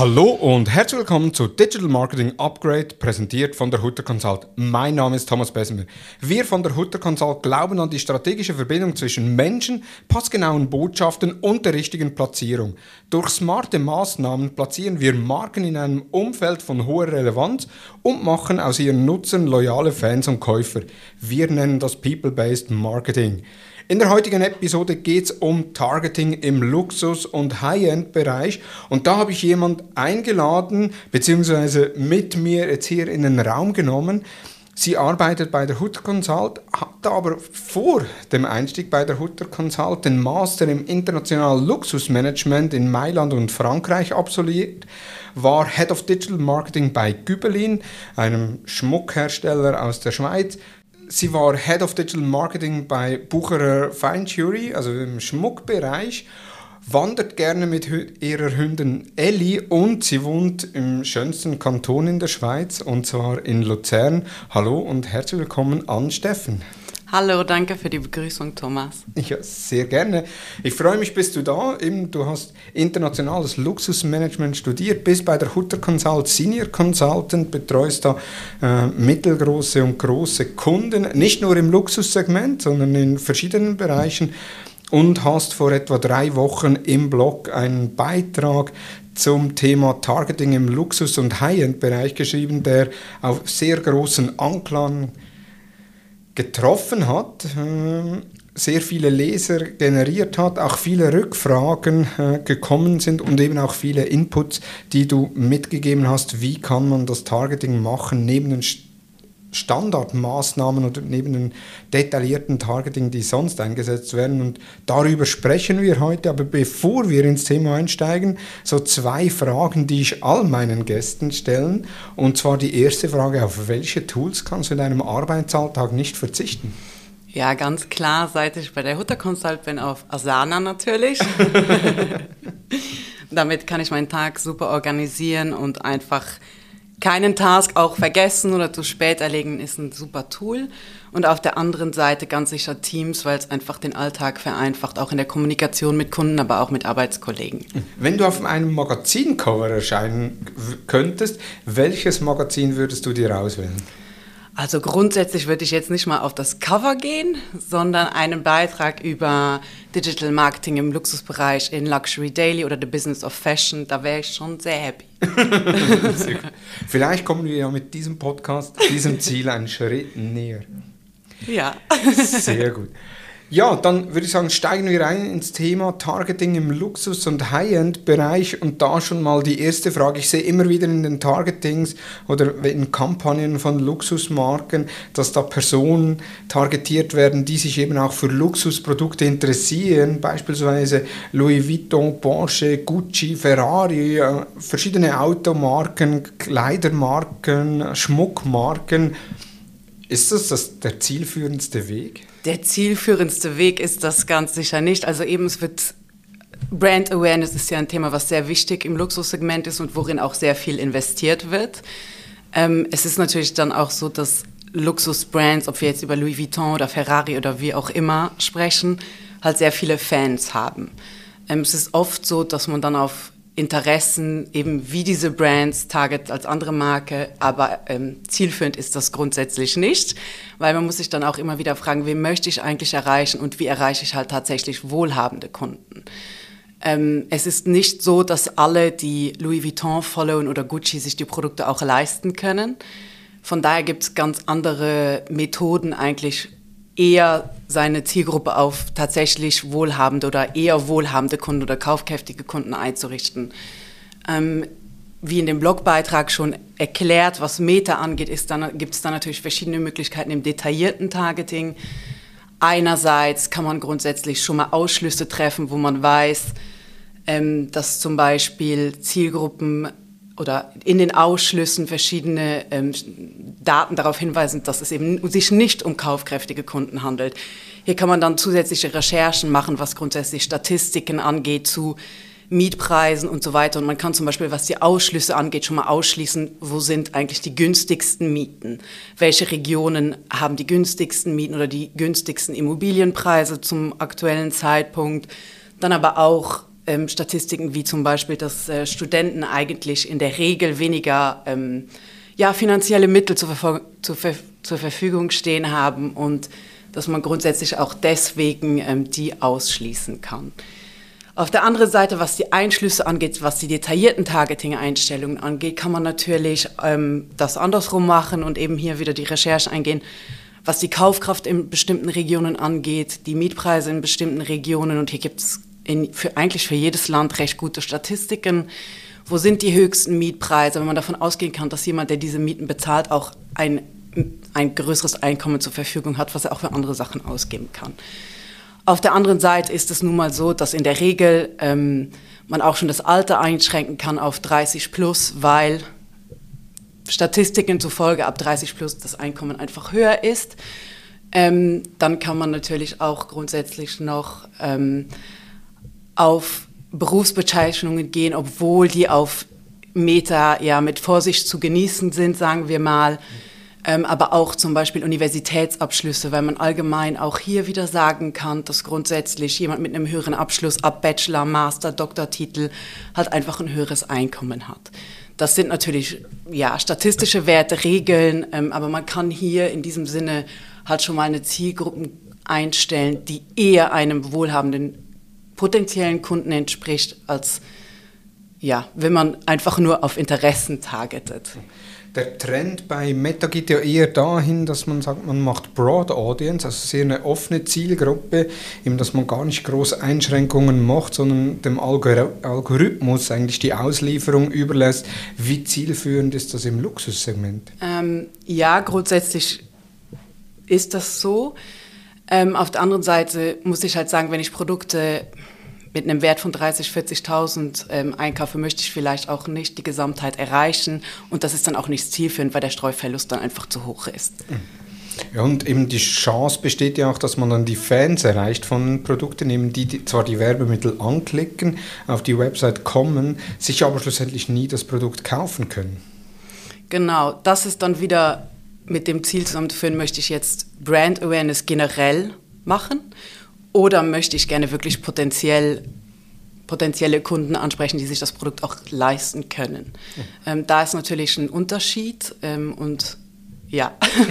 Hallo und herzlich willkommen zu Digital Marketing Upgrade, präsentiert von der Hutter Consult. Mein Name ist Thomas Bessemer. Wir von der Hutter Consult glauben an die strategische Verbindung zwischen Menschen, passgenauen Botschaften und der richtigen Platzierung. Durch smarte Maßnahmen platzieren wir Marken in einem Umfeld von hoher Relevanz und machen aus ihren Nutzern loyale Fans und Käufer. Wir nennen das People-Based Marketing. In der heutigen Episode geht es um Targeting im Luxus- und High-End-Bereich. Und da habe ich jemand eingeladen, beziehungsweise mit mir jetzt hier in den Raum genommen. Sie arbeitet bei der Hutter Consult, hat aber vor dem Einstieg bei der Hutter Consult den Master im internationalen Luxusmanagement in Mailand und Frankreich absolviert, war Head of Digital Marketing bei Gübelin, einem Schmuckhersteller aus der Schweiz, Sie war Head of Digital Marketing bei Bucherer Fine Jury, also im Schmuckbereich, wandert gerne mit ihrer Hündin Ellie und sie wohnt im schönsten Kanton in der Schweiz, und zwar in Luzern. Hallo und herzlich willkommen an Steffen. Hallo, danke für die Begrüßung, Thomas. Ja, sehr gerne. Ich freue mich, bist du da. Du hast internationales Luxusmanagement studiert, bist bei der Hutter Consult Senior Consultant, betreust da äh, mittelgroße und große Kunden, nicht nur im Luxussegment, sondern in verschiedenen Bereichen und hast vor etwa drei Wochen im Blog einen Beitrag zum Thema Targeting im Luxus- und High-End-Bereich geschrieben, der auf sehr großen Anklang getroffen hat, äh, sehr viele Leser generiert hat, auch viele Rückfragen äh, gekommen sind und eben auch viele Inputs, die du mitgegeben hast, wie kann man das Targeting machen neben den Standardmaßnahmen oder neben den detaillierten Targeting, die sonst eingesetzt werden. Und darüber sprechen wir heute. Aber bevor wir ins Thema einsteigen, so zwei Fragen, die ich all meinen Gästen stellen. Und zwar die erste Frage, auf welche Tools kannst du in deinem Arbeitsalltag nicht verzichten? Ja, ganz klar, seit ich bei der Hutter Consult bin, auf Asana natürlich. Damit kann ich meinen Tag super organisieren und einfach keinen Task auch vergessen oder zu spät erlegen, ist ein super Tool. Und auf der anderen Seite ganz sicher Teams, weil es einfach den Alltag vereinfacht, auch in der Kommunikation mit Kunden, aber auch mit Arbeitskollegen. Wenn du auf einem Magazincover erscheinen könntest, welches Magazin würdest du dir auswählen? Also grundsätzlich würde ich jetzt nicht mal auf das Cover gehen, sondern einen Beitrag über Digital Marketing im Luxusbereich in Luxury Daily oder The Business of Fashion. Da wäre ich schon sehr happy. Vielleicht kommen wir ja mit diesem Podcast diesem Ziel einen Schritt näher. Ja. Sehr gut. Ja, dann würde ich sagen, steigen wir ein ins Thema Targeting im Luxus- und High-End-Bereich und da schon mal die erste Frage. Ich sehe immer wieder in den Targetings oder in Kampagnen von Luxusmarken, dass da Personen targetiert werden, die sich eben auch für Luxusprodukte interessieren, beispielsweise Louis Vuitton, Porsche, Gucci, Ferrari, äh, verschiedene Automarken, Kleidermarken, Schmuckmarken. Ist das, das der zielführendste Weg? Der zielführendste Weg ist das ganz sicher nicht. Also eben, es wird Brand Awareness ist ja ein Thema, was sehr wichtig im Luxussegment ist und worin auch sehr viel investiert wird. Ähm, es ist natürlich dann auch so, dass Luxusbrands, ob wir jetzt über Louis Vuitton oder Ferrari oder wie auch immer sprechen, halt sehr viele Fans haben. Ähm, es ist oft so, dass man dann auf Interessen, eben wie diese Brands, Target als andere Marke, aber ähm, zielführend ist das grundsätzlich nicht, weil man muss sich dann auch immer wieder fragen, wen möchte ich eigentlich erreichen und wie erreiche ich halt tatsächlich wohlhabende Kunden. Ähm, es ist nicht so, dass alle, die Louis Vuitton followen oder Gucci, sich die Produkte auch leisten können. Von daher gibt es ganz andere Methoden eigentlich, eher seine Zielgruppe auf tatsächlich wohlhabende oder eher wohlhabende Kunden oder kaufkräftige Kunden einzurichten. Ähm, wie in dem Blogbeitrag schon erklärt, was Meta angeht, gibt es dann natürlich verschiedene Möglichkeiten im detaillierten Targeting. Einerseits kann man grundsätzlich schon mal Ausschlüsse treffen, wo man weiß, ähm, dass zum Beispiel Zielgruppen oder in den Ausschlüssen verschiedene ähm, Daten darauf hinweisen, dass es eben sich nicht um kaufkräftige Kunden handelt. Hier kann man dann zusätzliche Recherchen machen, was grundsätzlich Statistiken angeht zu Mietpreisen und so weiter. Und man kann zum Beispiel, was die Ausschlüsse angeht, schon mal ausschließen, wo sind eigentlich die günstigsten Mieten? Welche Regionen haben die günstigsten Mieten oder die günstigsten Immobilienpreise zum aktuellen Zeitpunkt? Dann aber auch ähm, Statistiken wie zum Beispiel, dass äh, Studenten eigentlich in der Regel weniger ähm, ja, finanzielle Mittel zur, zur, zur, Verfügung stehen haben und dass man grundsätzlich auch deswegen ähm, die ausschließen kann. Auf der anderen Seite, was die Einschlüsse angeht, was die detaillierten Targeting-Einstellungen angeht, kann man natürlich ähm, das andersrum machen und eben hier wieder die Recherche eingehen, was die Kaufkraft in bestimmten Regionen angeht, die Mietpreise in bestimmten Regionen. Und hier gibt es für, eigentlich für jedes Land recht gute Statistiken. Wo sind die höchsten Mietpreise, wenn man davon ausgehen kann, dass jemand, der diese Mieten bezahlt, auch ein, ein größeres Einkommen zur Verfügung hat, was er auch für andere Sachen ausgeben kann. Auf der anderen Seite ist es nun mal so, dass in der Regel ähm, man auch schon das Alter einschränken kann auf 30 plus, weil Statistiken zufolge ab 30 plus das Einkommen einfach höher ist. Ähm, dann kann man natürlich auch grundsätzlich noch ähm, auf Berufsbezeichnungen gehen, obwohl die auf Meta ja mit Vorsicht zu genießen sind, sagen wir mal. Ähm, aber auch zum Beispiel Universitätsabschlüsse, weil man allgemein auch hier wieder sagen kann, dass grundsätzlich jemand mit einem höheren Abschluss ab Bachelor, Master, Doktortitel halt einfach ein höheres Einkommen hat. Das sind natürlich ja, statistische Werte, Regeln, ähm, aber man kann hier in diesem Sinne halt schon mal eine Zielgruppe einstellen, die eher einem wohlhabenden potenziellen Kunden entspricht, als ja, wenn man einfach nur auf Interessen targetet der Trend bei Meta geht ja eher dahin, dass man sagt, man macht Broad Audience, also sehr eine offene Zielgruppe, eben dass man gar nicht große Einschränkungen macht, sondern dem Algorithmus eigentlich die Auslieferung überlässt. Wie zielführend ist das im Luxussegment? Ähm, ja, grundsätzlich ist das so. Ähm, auf der anderen Seite muss ich halt sagen, wenn ich Produkte mit einem Wert von 30.000, 40.000 ähm, einkaufe, möchte ich vielleicht auch nicht die Gesamtheit erreichen. Und das ist dann auch nicht zielführend, weil der Streuverlust dann einfach zu hoch ist. Ja, und eben die Chance besteht ja auch, dass man dann die Fans erreicht von Produkten, eben die, die zwar die Werbemittel anklicken, auf die Website kommen, sich aber schlussendlich nie das Produkt kaufen können. Genau, das ist dann wieder mit dem Ziel zusammenzuführen, möchte ich jetzt Brand Awareness generell machen oder möchte ich gerne wirklich potenziell potenzielle Kunden ansprechen, die sich das Produkt auch leisten können. Mhm. Ähm, da ist natürlich ein Unterschied ähm, und ja.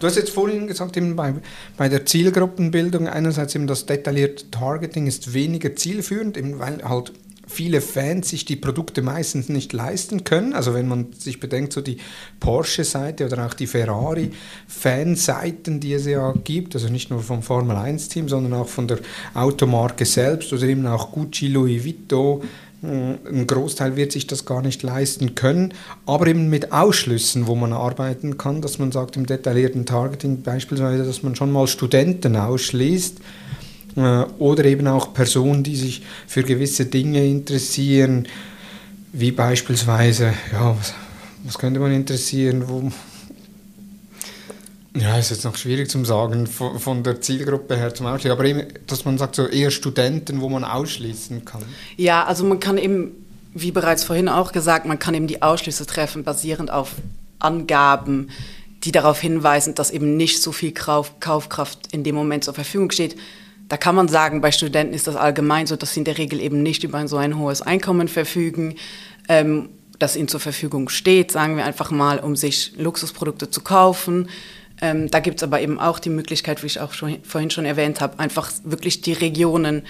du hast jetzt vorhin gesagt, eben bei, bei der Zielgruppenbildung einerseits eben das detaillierte Targeting ist weniger zielführend, eben weil halt viele Fans sich die Produkte meistens nicht leisten können. Also wenn man sich bedenkt, so die Porsche-Seite oder auch die Ferrari-Fanseiten, die es ja gibt, also nicht nur vom Formel-1-Team, sondern auch von der Automarke selbst oder eben auch Gucci, Louis Vuitton, hm, ein Großteil wird sich das gar nicht leisten können, aber eben mit Ausschlüssen, wo man arbeiten kann, dass man sagt im detaillierten Targeting beispielsweise, dass man schon mal Studenten ausschließt, oder eben auch Personen, die sich für gewisse Dinge interessieren, wie beispielsweise, ja, was, was könnte man interessieren, wo, ja, ist jetzt noch schwierig zu sagen, von, von der Zielgruppe her zum Ausschließen, aber eben, dass man sagt, so eher Studenten, wo man ausschließen kann. Ja, also man kann eben, wie bereits vorhin auch gesagt, man kann eben die Ausschlüsse treffen, basierend auf Angaben, die darauf hinweisen, dass eben nicht so viel Kaufkraft in dem Moment zur Verfügung steht, da kann man sagen, bei Studenten ist das allgemein so, dass sie in der Regel eben nicht über so ein hohes Einkommen verfügen, ähm, das ihnen zur Verfügung steht, sagen wir einfach mal, um sich Luxusprodukte zu kaufen. Ähm, da gibt es aber eben auch die Möglichkeit, wie ich auch schon, vorhin schon erwähnt habe, einfach wirklich die Regionen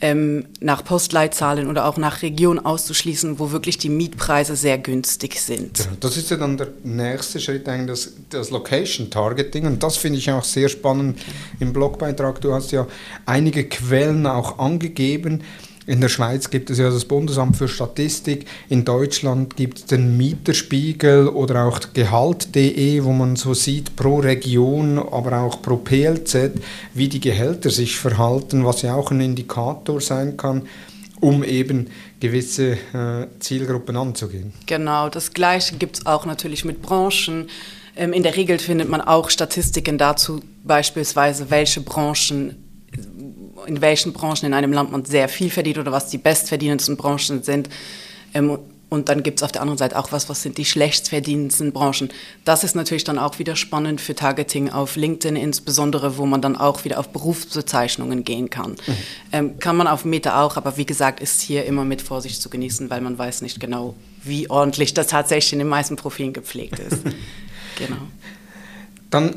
ähm, nach Postleitzahlen oder auch nach Region auszuschließen, wo wirklich die Mietpreise sehr günstig sind. Ja, das ist ja dann der nächste Schritt, eigentlich das, das Location Targeting. Und das finde ich auch sehr spannend im Blogbeitrag. Du hast ja einige Quellen auch angegeben. In der Schweiz gibt es ja das Bundesamt für Statistik, in Deutschland gibt es den Mieterspiegel oder auch Gehalt.de, wo man so sieht pro Region, aber auch pro PLZ, wie die Gehälter sich verhalten, was ja auch ein Indikator sein kann, um eben gewisse äh, Zielgruppen anzugehen. Genau, das Gleiche gibt es auch natürlich mit Branchen. Ähm, in der Regel findet man auch Statistiken dazu, beispielsweise welche Branchen in welchen Branchen in einem Land man sehr viel verdient oder was die bestverdienendsten Branchen sind. Ähm, Und dann gibt es auf der anderen Seite auch was, was sind die schlechtverdienendsten Branchen. Das ist natürlich dann auch wieder spannend für Targeting auf LinkedIn insbesondere, wo man dann auch wieder auf Berufsbezeichnungen gehen kann. Mhm. Ähm, kann man auf Meta auch, aber wie gesagt, ist hier immer mit Vorsicht zu genießen, weil man weiß nicht genau, wie ordentlich das tatsächlich in den meisten Profilen gepflegt ist. genau. Dann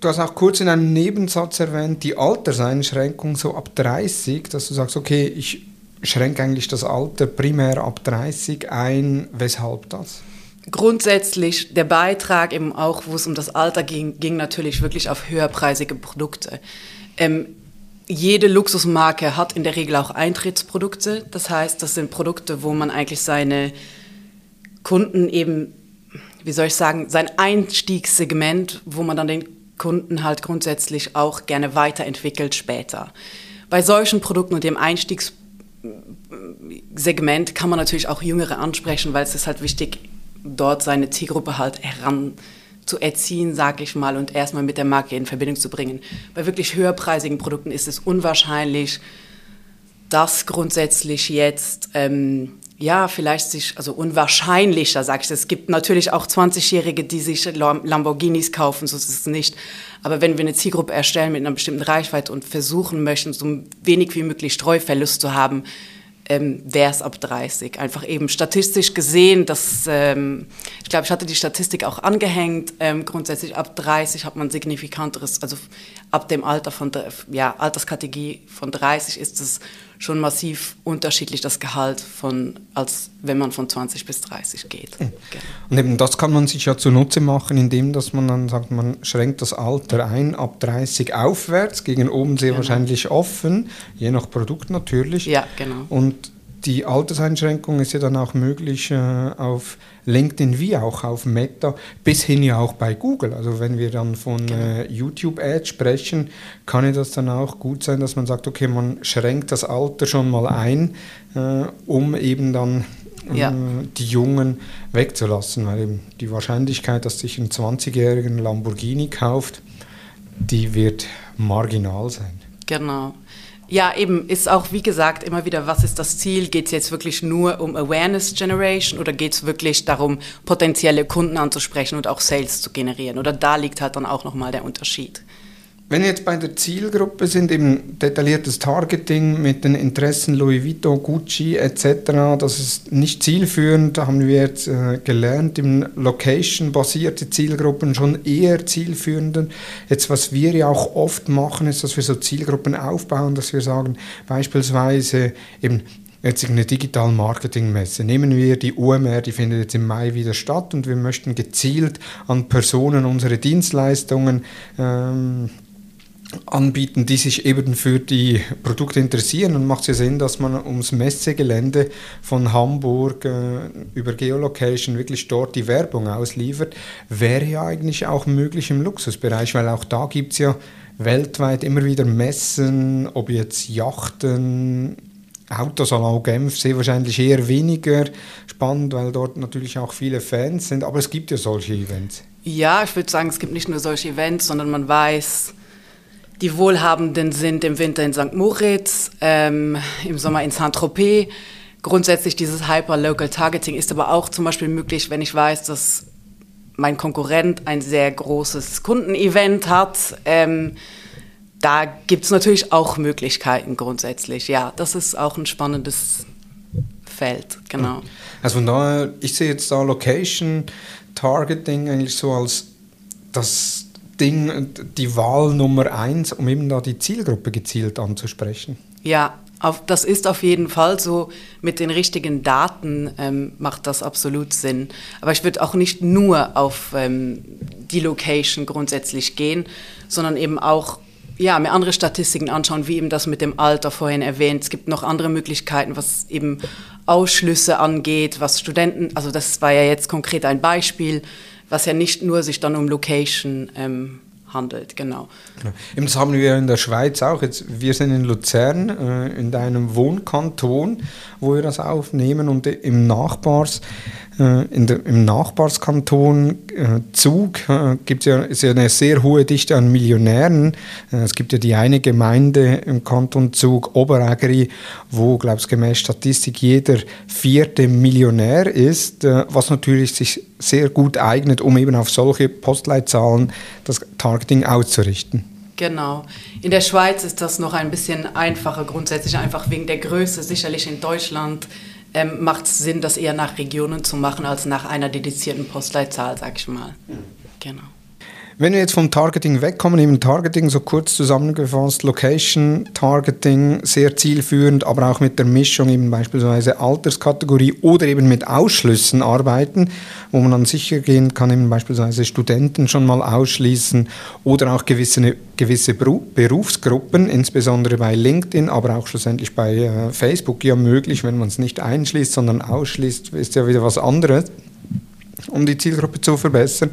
du hast auch kurz in einem Nebensatz erwähnt, die Alterseinschränkung so ab 30, dass du sagst, okay, ich schränke eigentlich das Alter primär ab 30 ein. Weshalb das? Grundsätzlich der Beitrag, eben auch wo es um das Alter ging, ging natürlich wirklich auf höherpreisige Produkte. Ähm, jede Luxusmarke hat in der Regel auch Eintrittsprodukte. Das heißt, das sind Produkte, wo man eigentlich seine Kunden eben, wie soll ich sagen, sein Einstiegssegment, wo man dann den Kunden halt grundsätzlich auch gerne weiterentwickelt später. Bei solchen Produkten und dem Einstiegssegment kann man natürlich auch Jüngere ansprechen, weil es ist halt wichtig, dort seine Zielgruppe halt heran zu erziehen, sage ich mal, und erstmal mit der Marke in Verbindung zu bringen. Bei wirklich höherpreisigen Produkten ist es unwahrscheinlich, dass grundsätzlich jetzt ähm, ja, vielleicht sich, also unwahrscheinlicher, sage ich. Es gibt natürlich auch 20-Jährige, die sich Lamborghinis kaufen, so ist es nicht. Aber wenn wir eine Zielgruppe erstellen mit einer bestimmten Reichweite und versuchen möchten, so wenig wie möglich Streuverlust zu haben, ähm, wäre es ab 30. Einfach eben statistisch gesehen, dass, ähm, ich glaube, ich hatte die Statistik auch angehängt, ähm, grundsätzlich ab 30 hat man signifikanteres, also ab dem Alter von, ja, Alterskategorie von 30 ist es schon massiv unterschiedlich das Gehalt von, als wenn man von 20 bis 30 geht. Mhm. Genau. Und eben das kann man sich ja zunutze machen, indem dass man dann sagt, man schränkt das Alter ein ab 30 aufwärts, gegen oben sehr genau. wahrscheinlich offen, je nach Produkt natürlich. Ja, genau. Und die Alterseinschränkung ist ja dann auch möglich äh, auf LinkedIn wie auch auf Meta, bis hin ja auch bei Google. Also wenn wir dann von genau. äh, YouTube-Ads sprechen, kann ja das dann auch gut sein, dass man sagt, okay, man schränkt das Alter schon mal ein, äh, um eben dann äh, ja. die Jungen wegzulassen, weil eben die Wahrscheinlichkeit, dass sich ein 20-jährigen Lamborghini kauft, die wird marginal sein. Genau. Ja, eben ist auch, wie gesagt, immer wieder, was ist das Ziel? Geht es jetzt wirklich nur um Awareness Generation oder geht es wirklich darum, potenzielle Kunden anzusprechen und auch Sales zu generieren? Oder da liegt halt dann auch nochmal der Unterschied. Wenn wir jetzt bei der Zielgruppe sind, eben detailliertes Targeting mit den Interessen Louis Vuitton, Gucci etc., das ist nicht zielführend, da haben wir jetzt äh, gelernt, im Location-basierte Zielgruppen schon eher zielführender. Jetzt, was wir ja auch oft machen, ist, dass wir so Zielgruppen aufbauen, dass wir sagen, beispielsweise eben jetzt eine Digital Marketing Messe. Nehmen wir die UMR, die findet jetzt im Mai wieder statt und wir möchten gezielt an Personen unsere Dienstleistungen ähm, anbieten, die sich eben für die Produkte interessieren. Und macht es ja Sinn, dass man ums Messegelände von Hamburg äh, über Geolocation wirklich dort die Werbung ausliefert. Wäre ja eigentlich auch möglich im Luxusbereich, weil auch da gibt es ja weltweit immer wieder Messen, ob jetzt Yachten, Autosalon Genf sehr wahrscheinlich eher weniger spannend, weil dort natürlich auch viele Fans sind, aber es gibt ja solche Events. Ja, ich würde sagen, es gibt nicht nur solche Events, sondern man weiß, die Wohlhabenden sind im Winter in St. Moritz, ähm, im Sommer in Saint-Tropez. Grundsätzlich dieses Hyper-Local-Targeting ist aber auch zum Beispiel möglich, wenn ich weiß, dass mein Konkurrent ein sehr großes Kundenevent hat. Ähm, da gibt es natürlich auch Möglichkeiten grundsätzlich. Ja, das ist auch ein spannendes Feld, genau. Also von daher, ich sehe jetzt da Location Targeting eigentlich so als das Ding, die Wahl Nummer eins, um eben da die Zielgruppe gezielt anzusprechen. Ja, auf, das ist auf jeden Fall so. Mit den richtigen Daten ähm, macht das absolut Sinn. Aber ich würde auch nicht nur auf ähm, die Location grundsätzlich gehen, sondern eben auch ja, mir andere Statistiken anschauen, wie eben das mit dem Alter vorhin erwähnt. Es gibt noch andere Möglichkeiten, was eben Ausschlüsse angeht, was Studenten, also das war ja jetzt konkret ein Beispiel, was ja nicht nur sich dann um Location ähm, handelt, genau. genau. Das haben wir in der Schweiz auch. Jetzt, wir sind in Luzern, äh, in deinem Wohnkanton, wo wir das aufnehmen und im in der, Im Nachbarskanton äh, Zug äh, gibt's ja, ist ja eine sehr hohe Dichte an Millionären. Äh, es gibt ja die eine Gemeinde im Kanton Zug, Oberägeri, wo, glaube ich, gemäß Statistik jeder vierte Millionär ist, äh, was natürlich sich sehr gut eignet, um eben auf solche Postleitzahlen das Targeting auszurichten. Genau. In der Schweiz ist das noch ein bisschen einfacher, grundsätzlich einfach wegen der Größe. Sicherlich in Deutschland ähm, macht es Sinn, das eher nach Regionen zu machen, als nach einer dedizierten Postleitzahl, sag ich mal. Genau. Wenn wir jetzt vom Targeting wegkommen, eben Targeting so kurz zusammengefasst, Location Targeting sehr zielführend, aber auch mit der Mischung eben beispielsweise Alterskategorie oder eben mit Ausschlüssen arbeiten, wo man dann sicher gehen kann, eben beispielsweise Studenten schon mal ausschließen oder auch gewisse, gewisse Berufsgruppen, insbesondere bei LinkedIn, aber auch schlussendlich bei äh, Facebook ja möglich, wenn man es nicht einschließt, sondern ausschließt, ist ja wieder was anderes, um die Zielgruppe zu verbessern.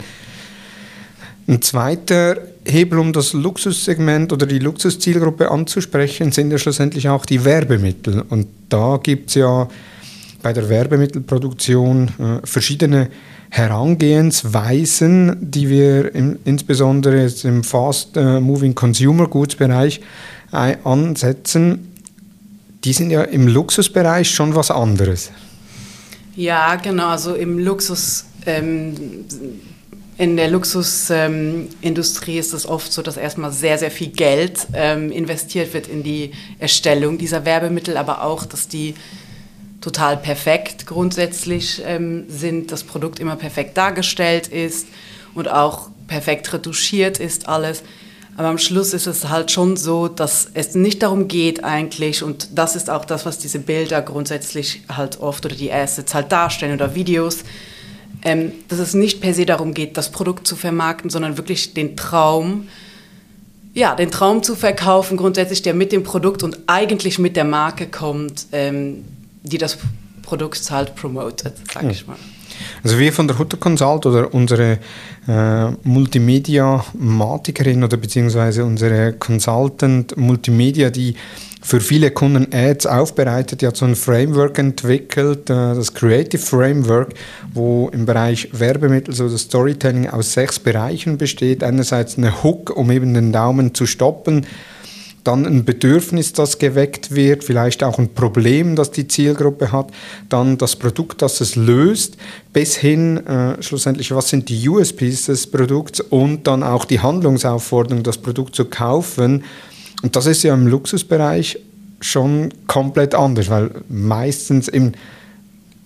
Ein zweiter Hebel, um das Luxussegment oder die Luxuszielgruppe anzusprechen, sind ja schlussendlich auch die Werbemittel. Und da gibt es ja bei der Werbemittelproduktion äh, verschiedene Herangehensweisen, die wir im, insbesondere jetzt im Fast äh, Consumer Goods Bereich äh, ansetzen. Die sind ja im Luxusbereich schon was anderes. Ja, genau. Also im Luxus ähm, in der Luxusindustrie ähm, ist es oft so, dass erstmal sehr, sehr viel Geld ähm, investiert wird in die Erstellung dieser Werbemittel, aber auch, dass die total perfekt grundsätzlich ähm, sind, das Produkt immer perfekt dargestellt ist und auch perfekt retuschiert ist alles. Aber am Schluss ist es halt schon so, dass es nicht darum geht eigentlich, und das ist auch das, was diese Bilder grundsätzlich halt oft oder die Assets halt darstellen oder Videos, ähm, dass es nicht per se darum geht, das Produkt zu vermarkten, sondern wirklich den Traum, ja, den Traum zu verkaufen, grundsätzlich, der mit dem Produkt und eigentlich mit der Marke kommt, ähm, die das Produkt halt promotet, sag hm. ich mal. Also wir von der Hutter Consult oder unsere äh, Multimedia-Matikerin oder beziehungsweise unsere Consultant Multimedia, die für viele Kunden Ads aufbereitet, die hat so ein Framework entwickelt, äh, das Creative Framework, wo im Bereich Werbemittel so das Storytelling aus sechs Bereichen besteht. Einerseits eine Hook, um eben den Daumen zu stoppen, dann ein Bedürfnis, das geweckt wird, vielleicht auch ein Problem, das die Zielgruppe hat, dann das Produkt, das es löst, bis hin äh, schlussendlich, was sind die USPs des Produkts und dann auch die Handlungsaufforderung, das Produkt zu kaufen und das ist ja im Luxusbereich schon komplett anders, weil meistens im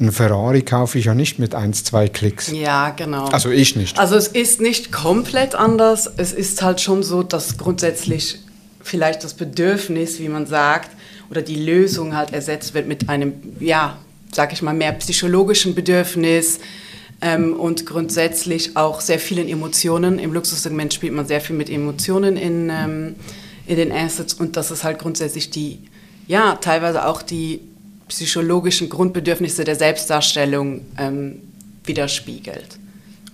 ein Ferrari kaufe ich ja nicht mit ein, zwei Klicks. Ja, genau. Also ich nicht. Also es ist nicht komplett anders. Es ist halt schon so, dass grundsätzlich vielleicht das Bedürfnis, wie man sagt, oder die Lösung halt ersetzt wird mit einem, ja, sag ich mal, mehr psychologischen Bedürfnis ähm, und grundsätzlich auch sehr vielen Emotionen. Im Luxussegment spielt man sehr viel mit Emotionen in, ähm, in den Assets und dass es halt grundsätzlich die, ja, teilweise auch die psychologischen Grundbedürfnisse der Selbstdarstellung ähm, widerspiegelt.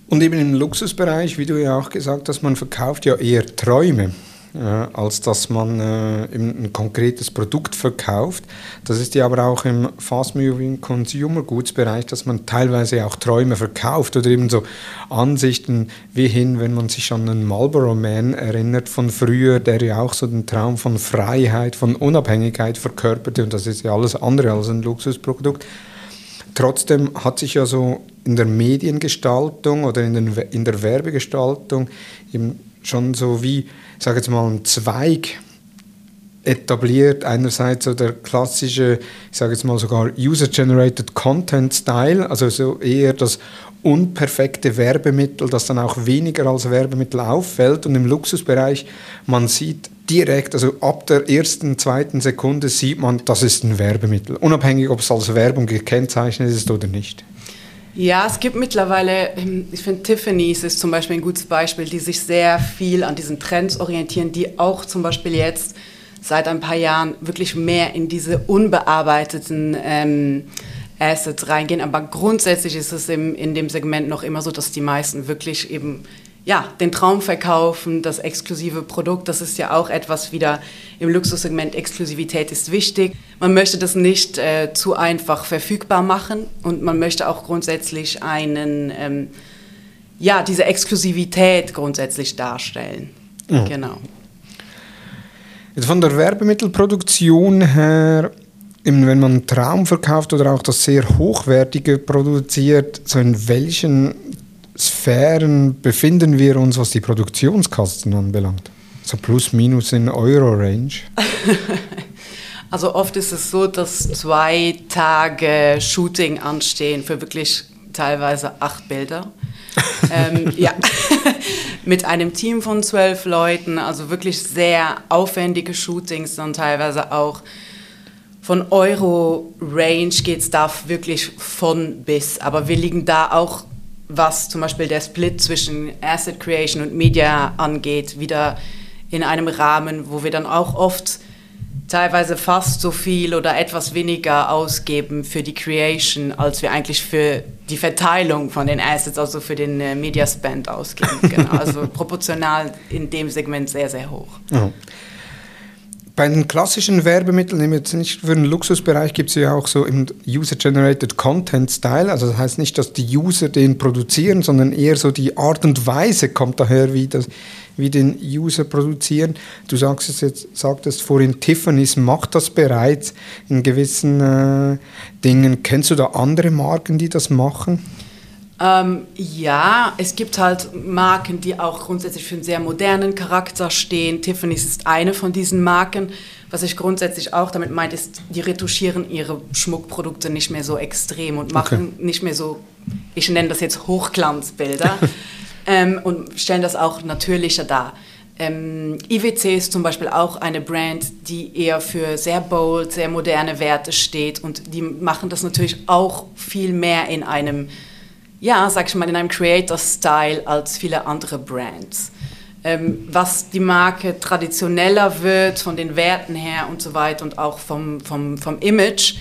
Und eben im Luxusbereich, wie du ja auch gesagt hast, man verkauft ja eher Träume als dass man äh, ein konkretes Produkt verkauft. Das ist ja aber auch im Fast-Moving Consumer Goods Bereich, dass man teilweise auch Träume verkauft oder eben so Ansichten wie hin, wenn man sich an einen Marlboro Man erinnert von früher, der ja auch so den Traum von Freiheit, von Unabhängigkeit verkörperte und das ist ja alles andere als ein Luxusprodukt. Trotzdem hat sich ja so in der Mediengestaltung oder in, den, in der Werbegestaltung eben schon so wie ich sage jetzt mal, ein Zweig etabliert. Einerseits so der klassische, ich sage jetzt mal sogar User-Generated Content Style, also so eher das unperfekte Werbemittel, das dann auch weniger als Werbemittel auffällt. Und im Luxusbereich, man sieht direkt, also ab der ersten, zweiten Sekunde sieht man, das ist ein Werbemittel, unabhängig, ob es als Werbung gekennzeichnet ist oder nicht. Ja, es gibt mittlerweile, ähm, ich finde Tiffany's ist zum Beispiel ein gutes Beispiel, die sich sehr viel an diesen Trends orientieren, die auch zum Beispiel jetzt seit ein paar Jahren wirklich mehr in diese unbearbeiteten ähm, Assets reingehen. Aber grundsätzlich ist es im, in dem Segment noch immer so, dass die meisten wirklich eben ja, den Traum verkaufen, das exklusive Produkt, das ist ja auch etwas wieder im Luxussegment. Exklusivität ist wichtig. Man möchte das nicht äh, zu einfach verfügbar machen und man möchte auch grundsätzlich einen, ähm, ja, diese Exklusivität grundsätzlich darstellen. Mhm. Genau. Jetzt von der Werbemittelproduktion her, wenn man Traum verkauft oder auch das sehr hochwertige produziert, so in welchen Sphären befinden wir uns, was die Produktionskosten anbelangt? So plus minus in Euro-Range? also oft ist es so, dass zwei Tage Shooting anstehen für wirklich teilweise acht Bilder. ähm, ja, mit einem Team von zwölf Leuten, also wirklich sehr aufwendige Shootings, dann teilweise auch von Euro-Range geht es da wirklich von bis. Aber wir liegen da auch was zum Beispiel der Split zwischen Asset Creation und Media angeht, wieder in einem Rahmen, wo wir dann auch oft teilweise fast so viel oder etwas weniger ausgeben für die Creation, als wir eigentlich für die Verteilung von den Assets, also für den äh, Media Spend ausgeben. Genau. Also proportional in dem Segment sehr, sehr hoch. Ja. Bei den klassischen Werbemitteln, nehmen jetzt nicht für den Luxusbereich, gibt es ja auch so im User-Generated Content Style. Also das heißt nicht, dass die User den produzieren, sondern eher so die Art und Weise kommt daher, wie, das, wie den User produzieren. Du sagst es jetzt, sagtest vorhin, Tiffany's macht das bereits in gewissen äh, Dingen. Kennst du da andere Marken, die das machen? Ähm, ja, es gibt halt Marken, die auch grundsätzlich für einen sehr modernen Charakter stehen. Tiffany's ist eine von diesen Marken. Was ich grundsätzlich auch damit meine, ist, die retuschieren ihre Schmuckprodukte nicht mehr so extrem und machen okay. nicht mehr so, ich nenne das jetzt Hochglanzbilder ähm, und stellen das auch natürlicher dar. Ähm, IWC ist zum Beispiel auch eine Brand, die eher für sehr bold, sehr moderne Werte steht und die machen das natürlich auch viel mehr in einem ja, sag ich mal, in einem Creator-Style als viele andere Brands. Ähm, was die Marke traditioneller wird von den Werten her und so weiter und auch vom, vom, vom Image,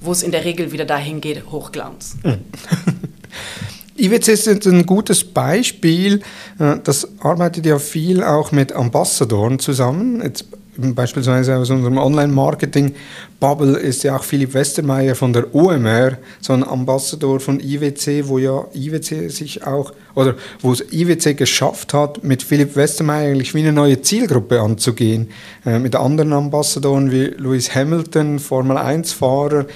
wo es in der Regel wieder dahin geht, Hochglanz. IWC ist ein gutes Beispiel. Äh, das arbeitet ja viel auch mit Ambassadoren zusammen. Jetzt beispielsweise aus unserem Online-Marketing-Bubble ist ja auch Philipp Westermeier von der OMR, so ein Ambassador von IWC, wo ja IWC sich auch, oder wo es IWC geschafft hat, mit Philipp Westermeier eigentlich wie eine neue Zielgruppe anzugehen. Äh, mit anderen Ambassadoren wie Lewis Hamilton, Formel-1-Fahrer,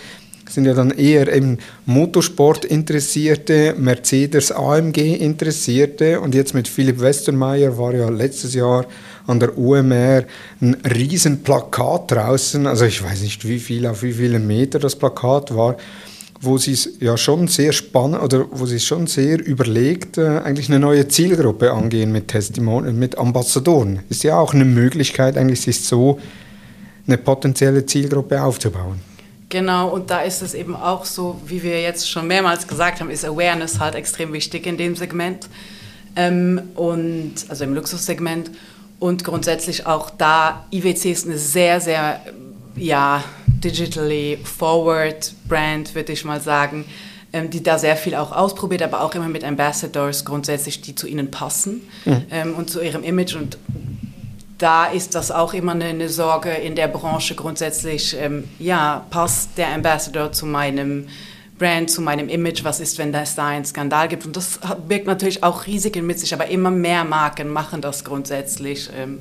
sind ja dann eher eben Motorsport interessierte, Mercedes AMG interessierte und jetzt mit Philipp Westermeier war ja letztes Jahr an der UMR ein riesen Plakat draußen, also ich weiß nicht wie viel, auf wie viele Meter das Plakat war, wo sie es ja schon sehr spannend oder wo sie schon sehr überlegt, äh, eigentlich eine neue Zielgruppe angehen mit Testimonial, mit Ambassadoren. Ist ja auch eine Möglichkeit, eigentlich sich so eine potenzielle Zielgruppe aufzubauen. Genau, und da ist es eben auch so, wie wir jetzt schon mehrmals gesagt haben, ist Awareness halt extrem wichtig in dem Segment. Ähm, und also im Luxussegment. Und grundsätzlich auch da, IWC ist eine sehr, sehr, ja, digitally forward Brand, würde ich mal sagen, ähm, die da sehr viel auch ausprobiert, aber auch immer mit Ambassadors grundsätzlich, die zu ihnen passen mhm. ähm, und zu ihrem Image. Und da ist das auch immer eine, eine Sorge in der Branche grundsätzlich, ähm, ja, passt der Ambassador zu meinem Brand, zu meinem Image, was ist, wenn es da einen Skandal gibt. Und das birgt natürlich auch Risiken mit sich, aber immer mehr Marken machen das grundsätzlich. Ähm.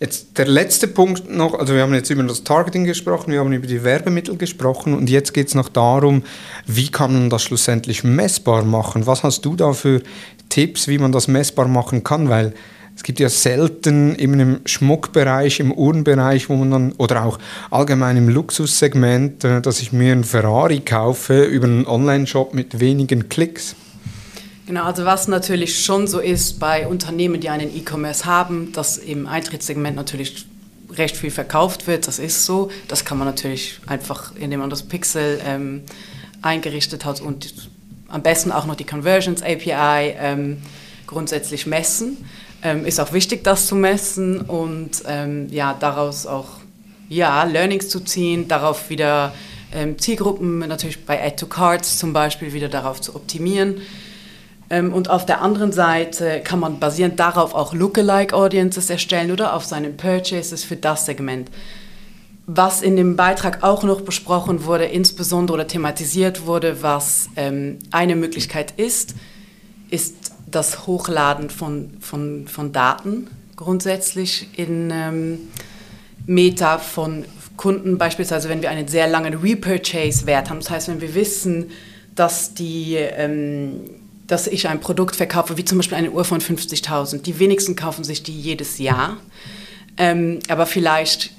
Jetzt der letzte Punkt noch, also wir haben jetzt über das Targeting gesprochen, wir haben über die Werbemittel gesprochen und jetzt geht es noch darum, wie kann man das schlussendlich messbar machen? Was hast du da für Tipps, wie man das messbar machen kann? Weil es gibt ja selten im Schmuckbereich, im Uhrenbereich, wo man dann, oder auch allgemein im Luxussegment, äh, dass ich mir einen Ferrari kaufe über einen Online-Shop mit wenigen Klicks. Genau, also was natürlich schon so ist bei Unternehmen, die einen E-Commerce haben, dass im Eintrittssegment natürlich recht viel verkauft wird, das ist so. Das kann man natürlich einfach, indem man das Pixel ähm, eingerichtet hat und am besten auch noch die Conversions API ähm, grundsätzlich messen. Ähm, ist auch wichtig, das zu messen und ähm, ja, daraus auch ja, Learnings zu ziehen, darauf wieder ähm, Zielgruppen, natürlich bei Add to Cards zum Beispiel, wieder darauf zu optimieren. Ähm, und auf der anderen Seite kann man basierend darauf auch Lookalike Audiences erstellen oder auf seinen Purchases für das Segment. Was in dem Beitrag auch noch besprochen wurde, insbesondere oder thematisiert wurde, was ähm, eine Möglichkeit ist, ist das Hochladen von, von, von Daten grundsätzlich in ähm, Meta von Kunden, beispielsweise wenn wir einen sehr langen Repurchase-Wert haben. Das heißt, wenn wir wissen, dass die ähm, dass ich ein Produkt verkaufe, wie zum Beispiel eine Uhr von 50.000. Die wenigsten kaufen sich die jedes Jahr. Ähm, aber vielleicht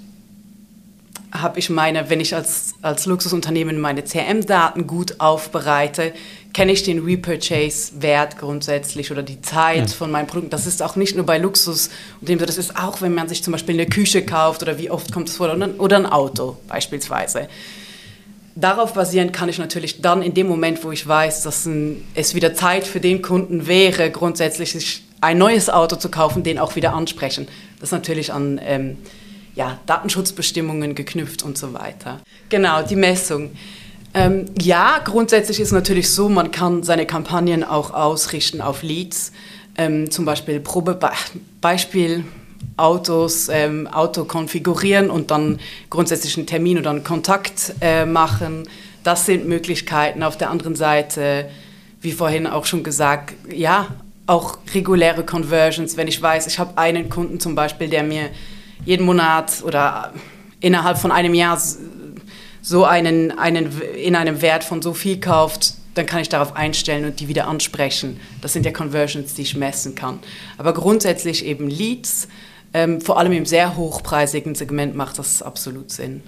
habe ich meine, wenn ich als, als Luxusunternehmen meine CRM-Daten gut aufbereite, kenne ich den Repurchase-Wert grundsätzlich oder die Zeit ja. von meinem Produkt. Das ist auch nicht nur bei Luxus, das ist auch, wenn man sich zum Beispiel eine Küche kauft oder wie oft kommt es vor, oder ein Auto beispielsweise darauf basierend kann ich natürlich dann in dem Moment, wo ich weiß, dass ein, es wieder Zeit für den Kunden wäre, grundsätzlich sich ein neues Auto zu kaufen, den auch wieder ansprechen. Das ist natürlich an ähm, ja, Datenschutzbestimmungen geknüpft und so weiter. Genau, die Messung. Ähm, ja, grundsätzlich ist natürlich so, man kann seine Kampagnen auch ausrichten auf Leads. Ähm, zum Beispiel Probebeispiel, Autos, ähm, Auto konfigurieren und dann grundsätzlich einen Termin oder einen Kontakt äh, machen. Das sind Möglichkeiten. Auf der anderen Seite, wie vorhin auch schon gesagt, ja, auch reguläre Conversions. Wenn ich weiß, ich habe einen Kunden zum Beispiel, der mir jeden Monat oder innerhalb von einem Jahr so einen, einen in einem Wert von so viel kauft, dann kann ich darauf einstellen und die wieder ansprechen. Das sind ja Conversions, die ich messen kann. Aber grundsätzlich eben Leads, ähm, vor allem im sehr hochpreisigen Segment macht das absolut Sinn.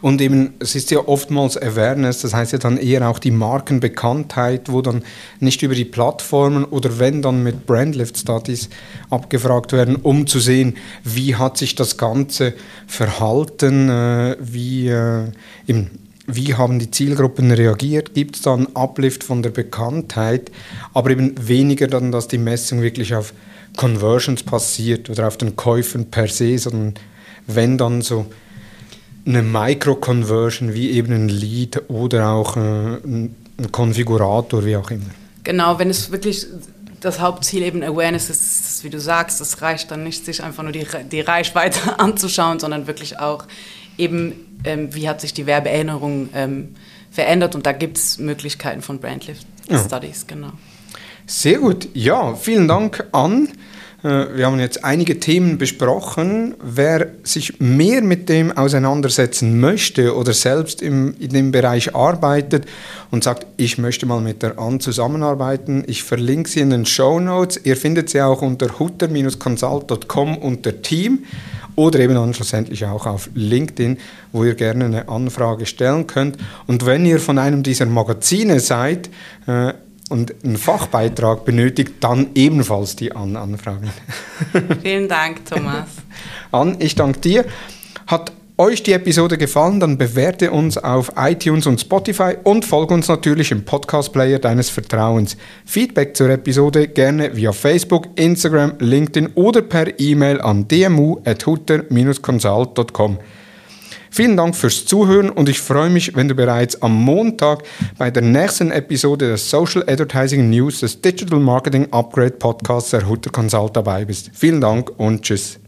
Und eben, es ist ja oftmals Awareness, das heißt ja dann eher auch die Markenbekanntheit, wo dann nicht über die Plattformen oder wenn dann mit Brandlift Studies abgefragt werden, um zu sehen, wie hat sich das Ganze verhalten, äh, wie äh, eben wie haben die Zielgruppen reagiert? Gibt es da einen Uplift von der Bekanntheit? Aber eben weniger dann, dass die Messung wirklich auf Conversions passiert oder auf den Käufen per se, sondern wenn dann so eine Micro-Conversion wie eben ein Lead oder auch äh, ein, ein Konfigurator, wie auch immer. Genau, wenn es wirklich das Hauptziel eben Awareness ist, ist, wie du sagst, das reicht dann nicht, sich einfach nur die, die Reichweite anzuschauen, sondern wirklich auch eben, ähm, wie hat sich die Werbeerinnerung ähm, verändert und da gibt es Möglichkeiten von Brandlift Studies, ja. genau. Sehr gut. Ja, vielen Dank an. Äh, wir haben jetzt einige Themen besprochen. Wer sich mehr mit dem auseinandersetzen möchte oder selbst im, in dem Bereich arbeitet und sagt, ich möchte mal mit der An zusammenarbeiten, ich verlinke sie in den Show Notes. Ihr findet sie auch unter hutter-consult.com unter Team oder eben dann schlussendlich auch auf LinkedIn, wo ihr gerne eine Anfrage stellen könnt. Und wenn ihr von einem dieser Magazine seid, äh, und einen Fachbeitrag benötigt, dann ebenfalls die An Anfragen. Vielen Dank, Thomas. An, ich danke dir. Hat euch die Episode gefallen, dann bewerte uns auf iTunes und Spotify und folge uns natürlich im Podcast-Player deines Vertrauens. Feedback zur Episode gerne via Facebook, Instagram, LinkedIn oder per E-Mail an dmu.hutter-consult.com. Vielen Dank fürs Zuhören und ich freue mich, wenn du bereits am Montag bei der nächsten Episode des Social Advertising News des Digital Marketing Upgrade Podcasts der Hutter Consult dabei bist. Vielen Dank und tschüss.